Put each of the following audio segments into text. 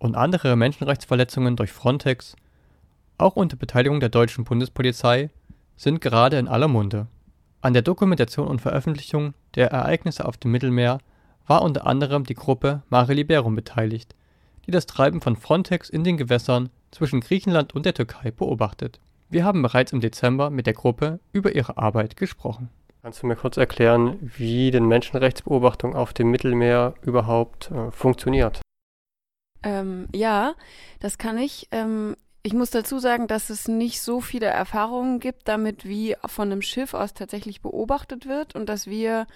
und andere Menschenrechtsverletzungen durch Frontex, auch unter Beteiligung der deutschen Bundespolizei, sind gerade in aller Munde. An der Dokumentation und Veröffentlichung der Ereignisse auf dem Mittelmeer war unter anderem die Gruppe Mare Liberum beteiligt, die das Treiben von Frontex in den Gewässern zwischen Griechenland und der Türkei beobachtet. Wir haben bereits im Dezember mit der Gruppe über ihre Arbeit gesprochen. Kannst du mir kurz erklären, wie denn Menschenrechtsbeobachtung auf dem Mittelmeer überhaupt äh, funktioniert? Ähm, ja, das kann ich. Ähm, ich muss dazu sagen, dass es nicht so viele Erfahrungen gibt damit, wie von einem Schiff aus tatsächlich beobachtet wird und dass wir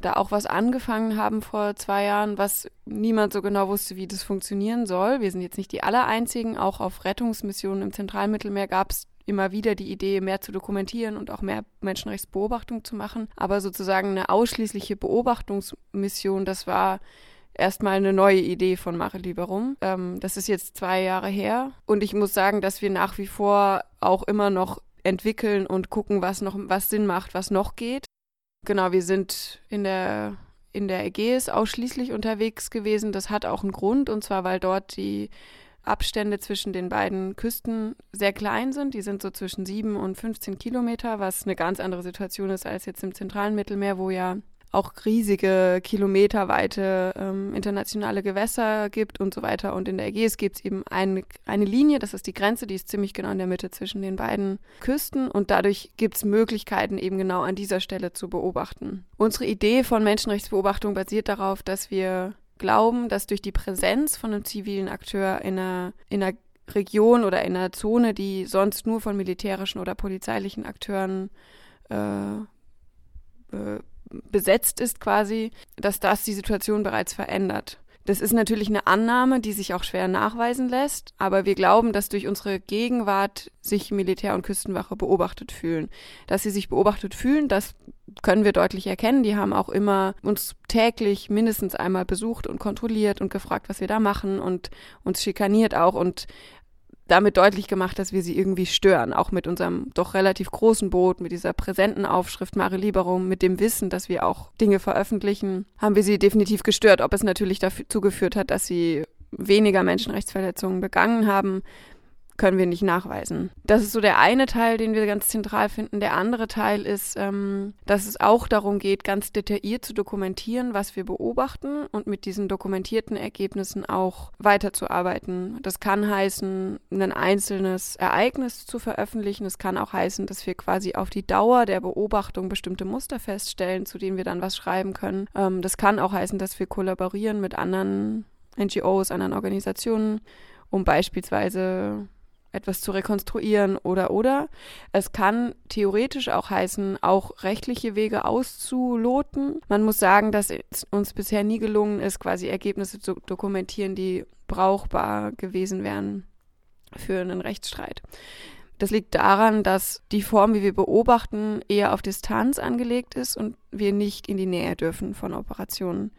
da auch was angefangen haben vor zwei Jahren, was niemand so genau wusste, wie das funktionieren soll. Wir sind jetzt nicht die Allereinzigen. Auch auf Rettungsmissionen im Zentralmittelmeer gab es immer wieder die Idee, mehr zu dokumentieren und auch mehr Menschenrechtsbeobachtung zu machen. Aber sozusagen eine ausschließliche Beobachtungsmission, das war erstmal eine neue Idee von Mare Liberum. Ähm, das ist jetzt zwei Jahre her. Und ich muss sagen, dass wir nach wie vor auch immer noch entwickeln und gucken, was noch, was Sinn macht, was noch geht. Genau, wir sind in der, in der Ägäis ausschließlich unterwegs gewesen. Das hat auch einen Grund, und zwar, weil dort die Abstände zwischen den beiden Küsten sehr klein sind. Die sind so zwischen 7 und 15 Kilometer, was eine ganz andere Situation ist als jetzt im zentralen Mittelmeer, wo ja auch riesige kilometerweite ähm, internationale Gewässer gibt und so weiter. Und in der Ägäis gibt es eben eine, eine Linie, das ist die Grenze, die ist ziemlich genau in der Mitte zwischen den beiden Küsten. Und dadurch gibt es Möglichkeiten, eben genau an dieser Stelle zu beobachten. Unsere Idee von Menschenrechtsbeobachtung basiert darauf, dass wir glauben, dass durch die Präsenz von einem zivilen Akteur in einer, in einer Region oder in einer Zone, die sonst nur von militärischen oder polizeilichen Akteuren äh, äh, besetzt ist quasi, dass das die Situation bereits verändert. Das ist natürlich eine Annahme, die sich auch schwer nachweisen lässt, aber wir glauben, dass durch unsere Gegenwart sich Militär und Küstenwache beobachtet fühlen. Dass sie sich beobachtet fühlen, das können wir deutlich erkennen. Die haben auch immer uns täglich mindestens einmal besucht und kontrolliert und gefragt, was wir da machen und uns schikaniert auch und damit deutlich gemacht, dass wir sie irgendwie stören, auch mit unserem doch relativ großen Boot, mit dieser präsenten Aufschrift Mare Liberum, mit dem Wissen, dass wir auch Dinge veröffentlichen, haben wir sie definitiv gestört. Ob es natürlich dazu geführt hat, dass sie weniger Menschenrechtsverletzungen begangen haben, können wir nicht nachweisen. Das ist so der eine Teil, den wir ganz zentral finden. Der andere Teil ist, ähm, dass es auch darum geht, ganz detailliert zu dokumentieren, was wir beobachten und mit diesen dokumentierten Ergebnissen auch weiterzuarbeiten. Das kann heißen, ein einzelnes Ereignis zu veröffentlichen. Es kann auch heißen, dass wir quasi auf die Dauer der Beobachtung bestimmte Muster feststellen, zu denen wir dann was schreiben können. Ähm, das kann auch heißen, dass wir kollaborieren mit anderen NGOs, anderen Organisationen, um beispielsweise etwas zu rekonstruieren oder oder. Es kann theoretisch auch heißen, auch rechtliche Wege auszuloten. Man muss sagen, dass es uns bisher nie gelungen ist, quasi Ergebnisse zu dokumentieren, die brauchbar gewesen wären für einen Rechtsstreit. Das liegt daran, dass die Form, wie wir beobachten, eher auf Distanz angelegt ist und wir nicht in die Nähe dürfen von Operationen.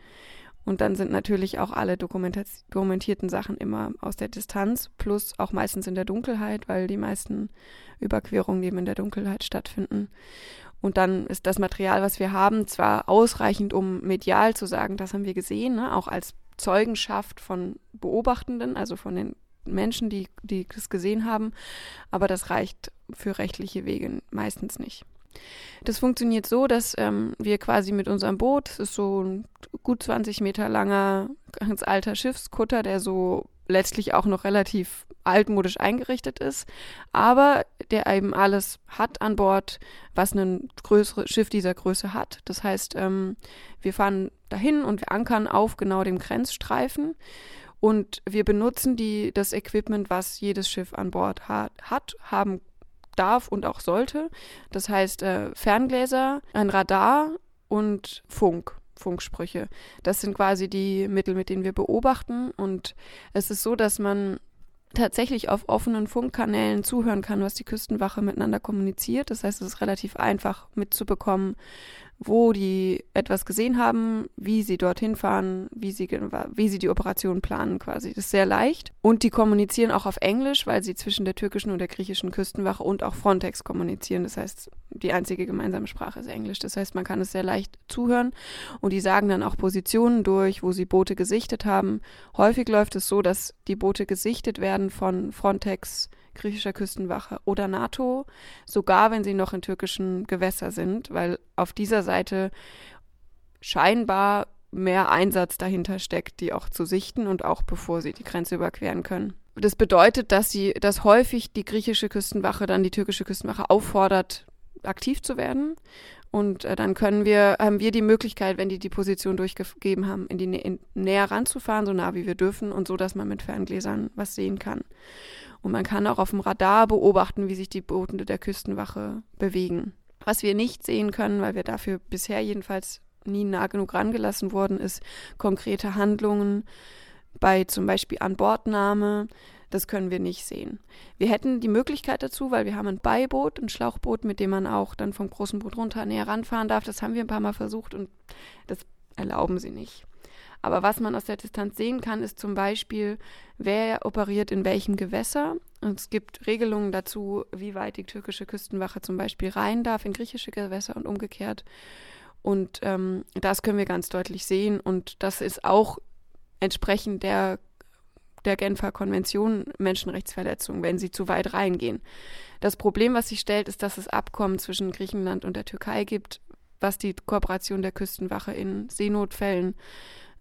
Und dann sind natürlich auch alle dokumentierten Sachen immer aus der Distanz, plus auch meistens in der Dunkelheit, weil die meisten Überquerungen eben in der Dunkelheit stattfinden. Und dann ist das Material, was wir haben, zwar ausreichend, um medial zu sagen, das haben wir gesehen, ne? auch als Zeugenschaft von Beobachtenden, also von den Menschen, die, die das gesehen haben, aber das reicht für rechtliche Wege meistens nicht. Das funktioniert so, dass ähm, wir quasi mit unserem Boot, das ist so ein gut 20 Meter langer, ganz alter Schiffskutter, der so letztlich auch noch relativ altmodisch eingerichtet ist, aber der eben alles hat an Bord, was ein größeres Schiff dieser Größe hat. Das heißt, ähm, wir fahren dahin und wir ankern auf genau dem Grenzstreifen und wir benutzen die, das Equipment, was jedes Schiff an Bord hat, hat haben darf und auch sollte. Das heißt äh, Ferngläser, ein Radar und Funk. Funksprüche. Das sind quasi die Mittel, mit denen wir beobachten. Und es ist so, dass man tatsächlich auf offenen Funkkanälen zuhören kann, was die Küstenwache miteinander kommuniziert. Das heißt, es ist relativ einfach mitzubekommen, wo die etwas gesehen haben, wie sie dorthin fahren, wie sie, wie sie die Operation planen quasi. Das ist sehr leicht. Und die kommunizieren auch auf Englisch, weil sie zwischen der türkischen und der griechischen Küstenwache und auch Frontex kommunizieren. Das heißt, die einzige gemeinsame Sprache ist Englisch. Das heißt, man kann es sehr leicht zuhören. Und die sagen dann auch Positionen durch, wo sie Boote gesichtet haben. Häufig läuft es so, dass die Boote gesichtet werden von Frontex griechischer Küstenwache oder NATO, sogar wenn sie noch in türkischen Gewässer sind, weil auf dieser Seite scheinbar mehr Einsatz dahinter steckt, die auch zu sichten und auch bevor sie die Grenze überqueren können. Das bedeutet, dass sie, dass häufig die griechische Küstenwache dann die türkische Küstenwache auffordert, aktiv zu werden. Und äh, dann können wir, haben wir die Möglichkeit, wenn die die Position durchgegeben haben, in die Nä in, näher ranzufahren, so nah wie wir dürfen und so, dass man mit Ferngläsern was sehen kann. Und man kann auch auf dem Radar beobachten, wie sich die Boote der Küstenwache bewegen. Was wir nicht sehen können, weil wir dafür bisher jedenfalls nie nah genug rangelassen wurden, ist konkrete Handlungen bei zum Beispiel Anbordnahme. Das können wir nicht sehen. Wir hätten die Möglichkeit dazu, weil wir haben ein Beiboot, ein Schlauchboot, mit dem man auch dann vom großen Boot runter näher ranfahren darf. Das haben wir ein paar Mal versucht und das erlauben sie nicht. Aber was man aus der Distanz sehen kann, ist zum Beispiel, wer operiert in welchem Gewässer. Und es gibt Regelungen dazu, wie weit die türkische Küstenwache zum Beispiel rein darf in griechische Gewässer und umgekehrt. Und ähm, das können wir ganz deutlich sehen. Und das ist auch entsprechend der, der Genfer Konvention Menschenrechtsverletzung, wenn sie zu weit reingehen. Das Problem, was sich stellt, ist, dass es Abkommen zwischen Griechenland und der Türkei gibt, was die Kooperation der Küstenwache in Seenotfällen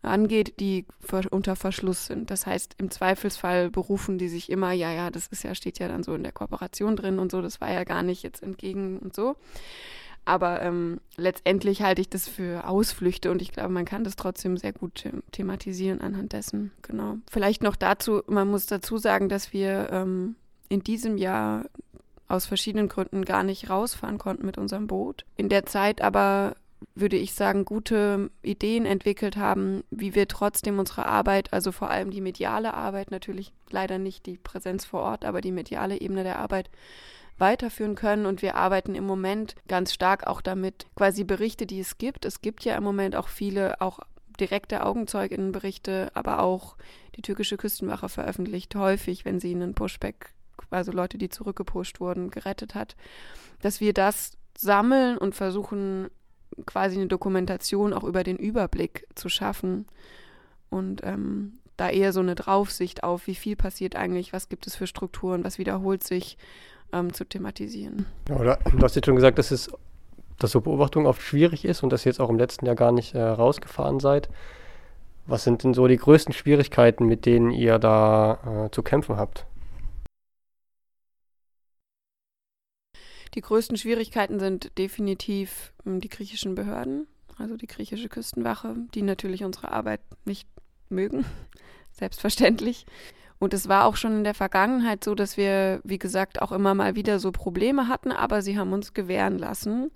angeht, die unter Verschluss sind. Das heißt, im Zweifelsfall berufen die sich immer, ja, ja, das ist ja, steht ja dann so in der Kooperation drin und so, das war ja gar nicht jetzt entgegen und so. Aber ähm, letztendlich halte ich das für Ausflüchte und ich glaube, man kann das trotzdem sehr gut thematisieren anhand dessen. Genau. Vielleicht noch dazu, man muss dazu sagen, dass wir ähm, in diesem Jahr aus verschiedenen Gründen gar nicht rausfahren konnten mit unserem Boot. In der Zeit aber würde ich sagen, gute Ideen entwickelt haben, wie wir trotzdem unsere Arbeit, also vor allem die mediale Arbeit, natürlich leider nicht die Präsenz vor Ort, aber die mediale Ebene der Arbeit weiterführen können. Und wir arbeiten im Moment ganz stark auch damit, quasi Berichte, die es gibt. Es gibt ja im Moment auch viele, auch direkte Augenzeuginnenberichte, aber auch die türkische Küstenwache veröffentlicht häufig, wenn sie einen Pushback, also Leute, die zurückgepusht wurden, gerettet hat, dass wir das sammeln und versuchen quasi eine Dokumentation auch über den Überblick zu schaffen und ähm, da eher so eine Draufsicht auf, wie viel passiert eigentlich, was gibt es für Strukturen, was wiederholt sich, ähm, zu thematisieren. Ja, oder, du hast jetzt schon gesagt, dass es dass so Beobachtung oft schwierig ist und dass ihr jetzt auch im letzten Jahr gar nicht äh, rausgefahren seid. Was sind denn so die größten Schwierigkeiten, mit denen ihr da äh, zu kämpfen habt? Die größten Schwierigkeiten sind definitiv hm, die griechischen Behörden, also die griechische Küstenwache, die natürlich unsere Arbeit nicht mögen, selbstverständlich. Und es war auch schon in der Vergangenheit so, dass wir, wie gesagt, auch immer mal wieder so Probleme hatten, aber sie haben uns gewähren lassen.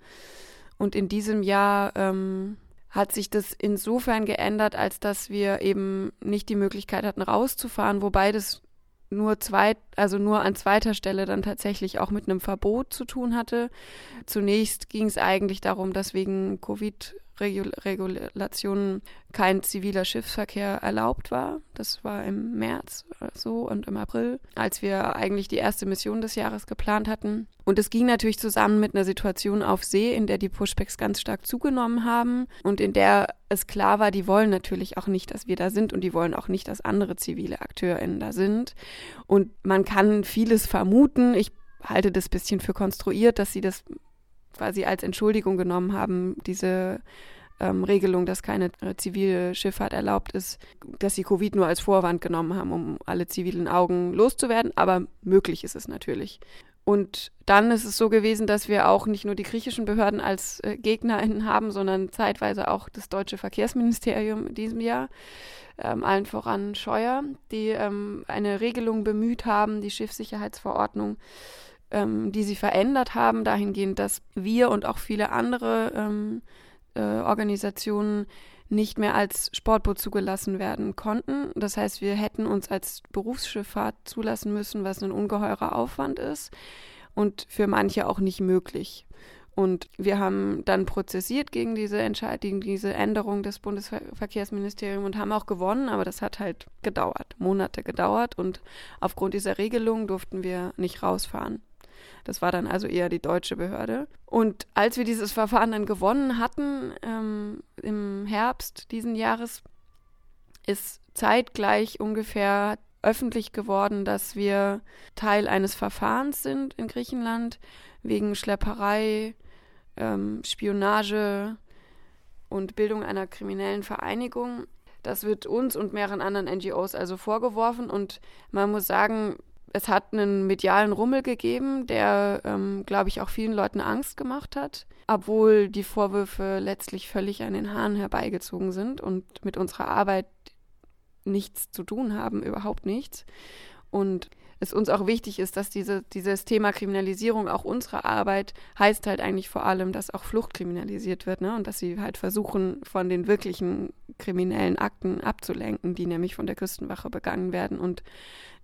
Und in diesem Jahr ähm, hat sich das insofern geändert, als dass wir eben nicht die Möglichkeit hatten, rauszufahren, wobei das nur zwei, also nur an zweiter Stelle dann tatsächlich auch mit einem Verbot zu tun hatte. Zunächst ging es eigentlich darum, dass wegen Covid Regulationen kein ziviler Schiffsverkehr erlaubt war. Das war im März so und im April, als wir eigentlich die erste Mission des Jahres geplant hatten. Und es ging natürlich zusammen mit einer Situation auf See, in der die Pushbacks ganz stark zugenommen haben und in der es klar war, die wollen natürlich auch nicht, dass wir da sind und die wollen auch nicht, dass andere zivile AkteurInnen da sind. Und man kann vieles vermuten. Ich halte das bisschen für konstruiert, dass sie das quasi als Entschuldigung genommen haben, diese ähm, Regelung, dass keine äh, zivile Schifffahrt erlaubt ist, dass sie Covid nur als Vorwand genommen haben, um alle zivilen Augen loszuwerden. Aber möglich ist es natürlich. Und dann ist es so gewesen, dass wir auch nicht nur die griechischen Behörden als äh, GegnerInnen haben, sondern zeitweise auch das deutsche Verkehrsministerium in diesem Jahr, ähm, allen voran Scheuer, die ähm, eine Regelung bemüht haben, die Schiffssicherheitsverordnung, ähm, die sie verändert haben, dahingehend, dass wir und auch viele andere ähm, äh, Organisationen nicht mehr als Sportboot zugelassen werden konnten. Das heißt, wir hätten uns als Berufsschifffahrt zulassen müssen, was ein ungeheurer Aufwand ist und für manche auch nicht möglich. Und wir haben dann prozessiert gegen diese Entscheidung, gegen diese Änderung des Bundesverkehrsministeriums und haben auch gewonnen, aber das hat halt gedauert, Monate gedauert und aufgrund dieser Regelung durften wir nicht rausfahren. Das war dann also eher die deutsche Behörde. Und als wir dieses Verfahren dann gewonnen hatten, ähm, im Herbst diesen Jahres, ist zeitgleich ungefähr öffentlich geworden, dass wir Teil eines Verfahrens sind in Griechenland wegen Schlepperei, ähm, Spionage und Bildung einer kriminellen Vereinigung. Das wird uns und mehreren anderen NGOs also vorgeworfen und man muss sagen, es hat einen medialen Rummel gegeben, der, ähm, glaube ich, auch vielen Leuten Angst gemacht hat, obwohl die Vorwürfe letztlich völlig an den Haaren herbeigezogen sind und mit unserer Arbeit nichts zu tun haben, überhaupt nichts. Und es uns auch wichtig ist, dass diese, dieses Thema Kriminalisierung auch unserer Arbeit heißt halt eigentlich vor allem, dass auch Flucht kriminalisiert wird ne? und dass sie halt versuchen, von den wirklichen kriminellen Akten abzulenken, die nämlich von der Küstenwache begangen werden und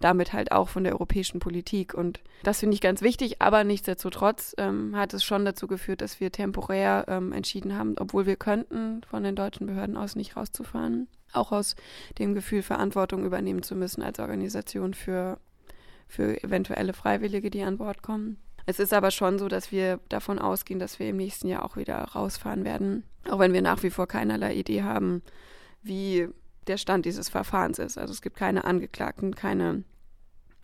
damit halt auch von der europäischen Politik. Und das finde ich ganz wichtig, aber nichtsdestotrotz ähm, hat es schon dazu geführt, dass wir temporär ähm, entschieden haben, obwohl wir könnten, von den deutschen Behörden aus nicht rauszufahren, auch aus dem Gefühl, Verantwortung übernehmen zu müssen als Organisation für für eventuelle Freiwillige, die an Bord kommen. Es ist aber schon so, dass wir davon ausgehen, dass wir im nächsten Jahr auch wieder rausfahren werden, auch wenn wir nach wie vor keinerlei Idee haben, wie der Stand dieses Verfahrens ist. Also es gibt keine Angeklagten, keine,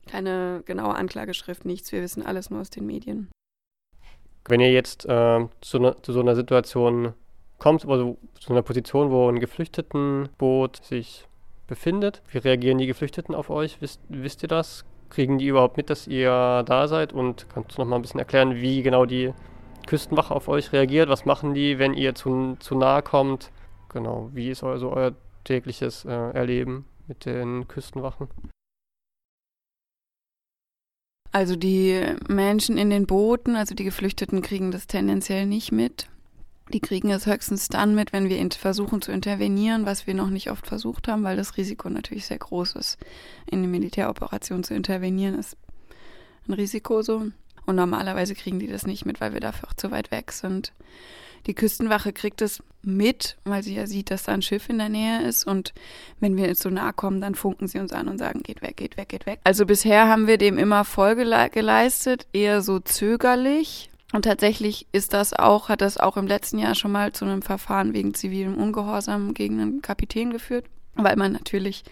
keine genaue Anklageschrift, nichts. Wir wissen alles nur aus den Medien. Wenn ihr jetzt äh, zu, ne, zu, so einer Situation kommt, also zu einer Position, wo ein Geflüchtetenboot sich befindet, wie reagieren die Geflüchteten auf euch? Wisst, wisst ihr das? Kriegen die überhaupt mit, dass ihr da seid? Und kannst du noch mal ein bisschen erklären, wie genau die Küstenwache auf euch reagiert? Was machen die, wenn ihr zu, zu nahe kommt? Genau, wie ist also euer tägliches äh, Erleben mit den Küstenwachen? Also die Menschen in den Booten, also die Geflüchteten, kriegen das tendenziell nicht mit. Die kriegen es höchstens dann mit, wenn wir versuchen zu intervenieren, was wir noch nicht oft versucht haben, weil das Risiko natürlich sehr groß ist. In eine Militäroperation zu intervenieren ist ein Risiko so. Und normalerweise kriegen die das nicht mit, weil wir dafür auch zu weit weg sind. Die Küstenwache kriegt es mit, weil sie ja sieht, dass da ein Schiff in der Nähe ist. Und wenn wir so nahe kommen, dann funken sie uns an und sagen, geht weg, geht weg, geht weg. Also bisher haben wir dem immer Folge geleistet, eher so zögerlich. Und tatsächlich ist das auch, hat das auch im letzten Jahr schon mal zu einem Verfahren wegen zivilem Ungehorsam gegen einen Kapitän geführt, weil man natürlich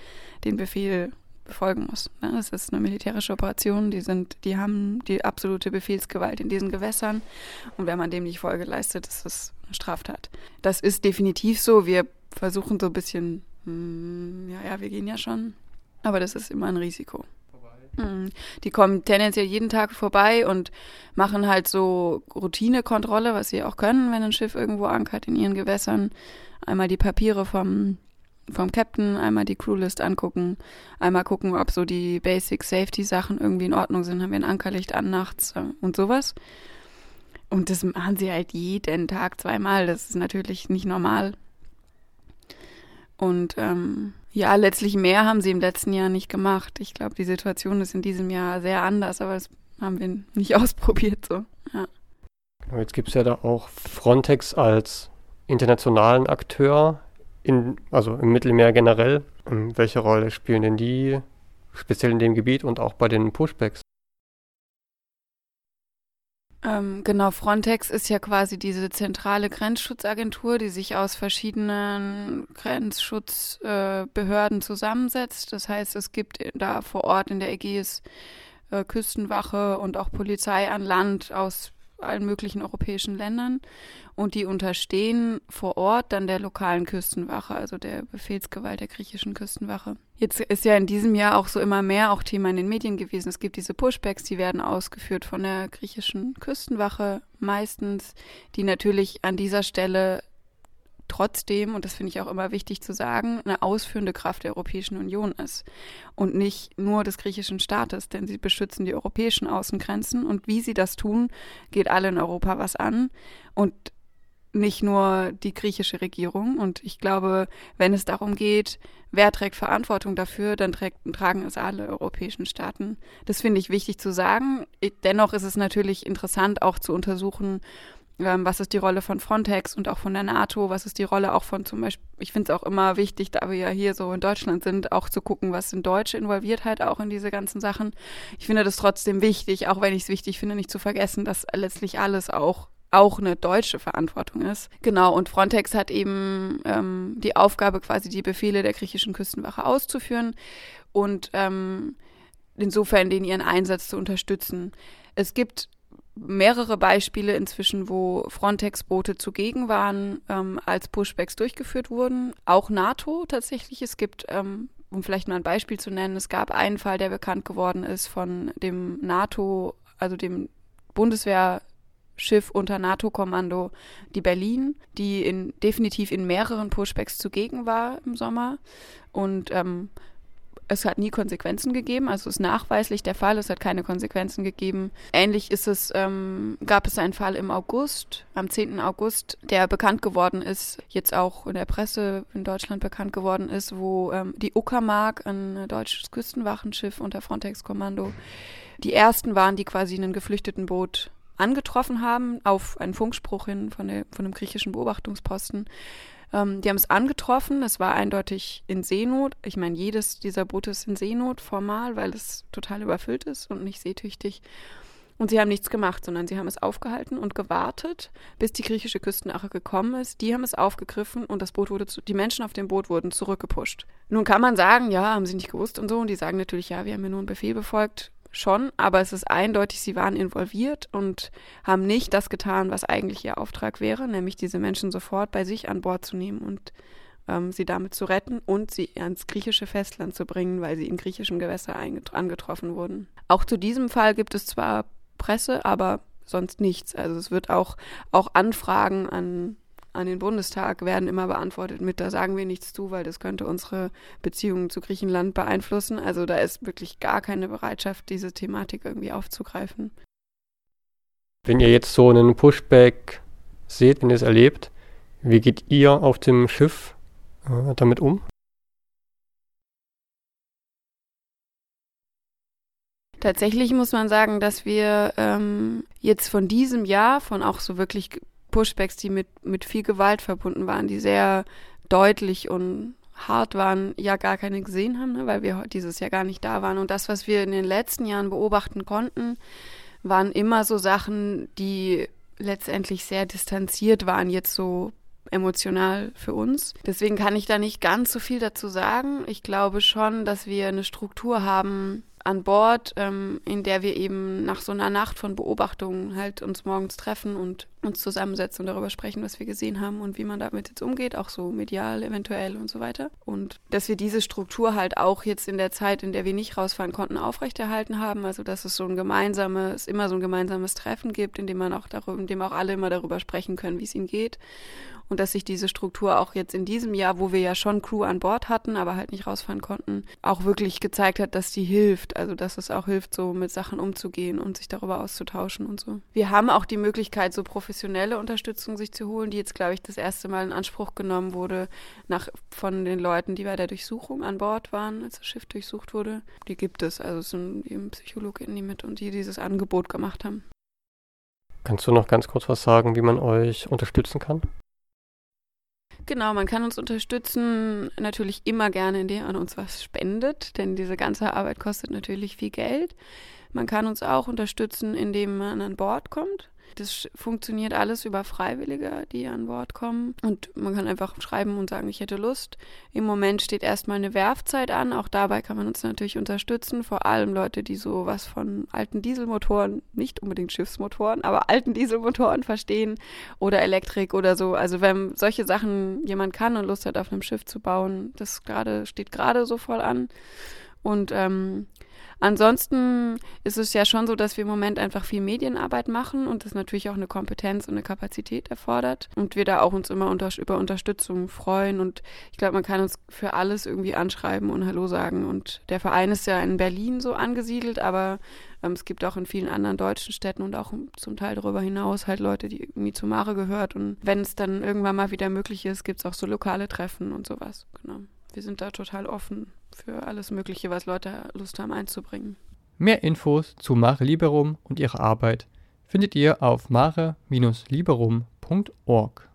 den Befehl befolgen muss. Ne? Das ist eine militärische Operation, die sind, die haben die absolute Befehlsgewalt in diesen Gewässern und wenn man dem nicht Folge leistet, ist das eine Straftat. Das ist definitiv so. Wir versuchen so ein bisschen, hm, ja, ja, wir gehen ja schon, aber das ist immer ein Risiko. Mhm. Die kommen tendenziell jeden Tag vorbei und machen halt so Routinekontrolle, was sie auch können, wenn ein Schiff irgendwo ankert in ihren Gewässern. Einmal die Papiere vom, vom Captain, einmal die Crewlist angucken, einmal gucken, ob so die Basic Safety Sachen irgendwie in Ordnung sind. Haben wir ein Ankerlicht an nachts äh, und sowas. Und das machen sie halt jeden Tag zweimal. Das ist natürlich nicht normal. Und ähm, ja, letztlich mehr haben sie im letzten Jahr nicht gemacht. Ich glaube, die Situation ist in diesem Jahr sehr anders, aber das haben wir nicht ausprobiert so. Ja. Jetzt gibt es ja da auch Frontex als internationalen Akteur, in, also im Mittelmeer generell. Welche Rolle spielen denn die speziell in dem Gebiet und auch bei den Pushbacks? Ähm, genau, Frontex ist ja quasi diese zentrale Grenzschutzagentur, die sich aus verschiedenen Grenzschutzbehörden äh, zusammensetzt. Das heißt, es gibt da vor Ort in der Ägäis äh, Küstenwache und auch Polizei an Land aus allen möglichen europäischen Ländern und die unterstehen vor Ort dann der lokalen Küstenwache, also der Befehlsgewalt der griechischen Küstenwache. Jetzt ist ja in diesem Jahr auch so immer mehr auch Thema in den Medien gewesen. Es gibt diese Pushbacks, die werden ausgeführt von der griechischen Küstenwache meistens, die natürlich an dieser Stelle trotzdem, und das finde ich auch immer wichtig zu sagen, eine ausführende Kraft der Europäischen Union ist und nicht nur des griechischen Staates, denn sie beschützen die europäischen Außengrenzen und wie sie das tun, geht alle in Europa was an. Und nicht nur die griechische Regierung. Und ich glaube, wenn es darum geht, wer trägt Verantwortung dafür, dann trägt, tragen es alle europäischen Staaten. Das finde ich wichtig zu sagen. Dennoch ist es natürlich interessant, auch zu untersuchen, ähm, was ist die Rolle von Frontex und auch von der NATO, was ist die Rolle auch von zum Beispiel, ich finde es auch immer wichtig, da wir ja hier so in Deutschland sind, auch zu gucken, was sind Deutsche involviert halt auch in diese ganzen Sachen. Ich finde das trotzdem wichtig, auch wenn ich es wichtig finde, nicht zu vergessen, dass letztlich alles auch auch eine deutsche Verantwortung ist. Genau, und Frontex hat eben ähm, die Aufgabe, quasi die Befehle der griechischen Küstenwache auszuführen und ähm, insofern den ihren Einsatz zu unterstützen. Es gibt mehrere Beispiele inzwischen, wo Frontex-Boote zugegen waren, ähm, als Pushbacks durchgeführt wurden. Auch NATO tatsächlich. Es gibt, ähm, um vielleicht mal ein Beispiel zu nennen, es gab einen Fall, der bekannt geworden ist von dem NATO, also dem Bundeswehrschiff unter NATO-Kommando, die Berlin, die in, definitiv in mehreren Pushbacks zugegen war im Sommer. Und ähm, es hat nie Konsequenzen gegeben, also ist nachweislich der Fall, es hat keine Konsequenzen gegeben. Ähnlich ist es, ähm, gab es einen Fall im August, am 10. August, der bekannt geworden ist, jetzt auch in der Presse in Deutschland bekannt geworden ist, wo ähm, die Uckermark, ein deutsches Küstenwachenschiff unter Frontex-Kommando, die ersten waren, die quasi einen geflüchteten Boot angetroffen haben, auf einen Funkspruch hin von, der, von einem griechischen Beobachtungsposten. Ähm, die haben es angetroffen, es war eindeutig in Seenot. Ich meine, jedes dieser Boote ist in Seenot formal, weil es total überfüllt ist und nicht seetüchtig. Und sie haben nichts gemacht, sondern sie haben es aufgehalten und gewartet, bis die griechische Küstenache gekommen ist. Die haben es aufgegriffen und das Boot wurde zu, die Menschen auf dem Boot wurden zurückgepusht. Nun kann man sagen, ja, haben sie nicht gewusst und so. Und die sagen natürlich, ja, wir haben ja nur einen Befehl befolgt schon, aber es ist eindeutig, sie waren involviert und haben nicht das getan, was eigentlich ihr Auftrag wäre, nämlich diese Menschen sofort bei sich an Bord zu nehmen und ähm, sie damit zu retten und sie ans griechische Festland zu bringen, weil sie in griechischem Gewässer angetroffen wurden. Auch zu diesem Fall gibt es zwar Presse, aber sonst nichts. Also es wird auch, auch Anfragen an an den Bundestag werden immer beantwortet mit, da sagen wir nichts zu, weil das könnte unsere Beziehungen zu Griechenland beeinflussen. Also da ist wirklich gar keine Bereitschaft, diese Thematik irgendwie aufzugreifen. Wenn ihr jetzt so einen Pushback seht, wenn ihr es erlebt, wie geht ihr auf dem Schiff äh, damit um? Tatsächlich muss man sagen, dass wir ähm, jetzt von diesem Jahr, von auch so wirklich Pushbacks, die mit, mit viel Gewalt verbunden waren, die sehr deutlich und hart waren, ja gar keine gesehen haben, ne, weil wir dieses Jahr gar nicht da waren. Und das, was wir in den letzten Jahren beobachten konnten, waren immer so Sachen, die letztendlich sehr distanziert waren, jetzt so emotional für uns. Deswegen kann ich da nicht ganz so viel dazu sagen. Ich glaube schon, dass wir eine Struktur haben, an Bord, ähm, in der wir eben nach so einer Nacht von Beobachtungen halt uns morgens treffen und uns zusammensetzen und darüber sprechen, was wir gesehen haben und wie man damit jetzt umgeht, auch so medial eventuell und so weiter. Und dass wir diese Struktur halt auch jetzt in der Zeit, in der wir nicht rausfahren konnten, aufrechterhalten haben. Also dass es so ein gemeinsames, immer so ein gemeinsames Treffen gibt, in dem man auch darüber, in dem auch alle immer darüber sprechen können, wie es ihnen geht und dass sich diese Struktur auch jetzt in diesem Jahr, wo wir ja schon Crew an Bord hatten, aber halt nicht rausfahren konnten, auch wirklich gezeigt hat, dass die hilft. Also dass es auch hilft, so mit Sachen umzugehen und sich darüber auszutauschen und so. Wir haben auch die Möglichkeit, so professionelle Unterstützung sich zu holen, die jetzt, glaube ich, das erste Mal in Anspruch genommen wurde nach, von den Leuten, die bei der Durchsuchung an Bord waren, als das Schiff durchsucht wurde. Die gibt es. Also es sind eben PsychologInnen, die mit und die dieses Angebot gemacht haben. Kannst du noch ganz kurz was sagen, wie man euch unterstützen kann? Genau, man kann uns unterstützen, natürlich immer gerne, indem man uns was spendet, denn diese ganze Arbeit kostet natürlich viel Geld. Man kann uns auch unterstützen, indem man an Bord kommt. Das funktioniert alles über Freiwillige, die an Bord kommen. Und man kann einfach schreiben und sagen, ich hätte Lust. Im Moment steht erstmal eine Werfzeit an. Auch dabei kann man uns natürlich unterstützen. Vor allem Leute, die so was von alten Dieselmotoren, nicht unbedingt Schiffsmotoren, aber alten Dieselmotoren verstehen oder Elektrik oder so. Also wenn solche Sachen jemand kann und Lust hat, auf einem Schiff zu bauen, das gerade steht gerade so voll an. Und ähm, Ansonsten ist es ja schon so, dass wir im Moment einfach viel Medienarbeit machen und das natürlich auch eine Kompetenz und eine Kapazität erfordert und wir da auch uns immer unter, über Unterstützung freuen. Und ich glaube, man kann uns für alles irgendwie anschreiben und Hallo sagen. Und der Verein ist ja in Berlin so angesiedelt, aber ähm, es gibt auch in vielen anderen deutschen Städten und auch zum Teil darüber hinaus halt Leute, die irgendwie zu Mare gehört. Und wenn es dann irgendwann mal wieder möglich ist, gibt es auch so lokale Treffen und sowas, genau. Wir sind da total offen für alles Mögliche, was Leute Lust haben einzubringen. Mehr Infos zu Mare Liberum und ihrer Arbeit findet ihr auf mare-liberum.org.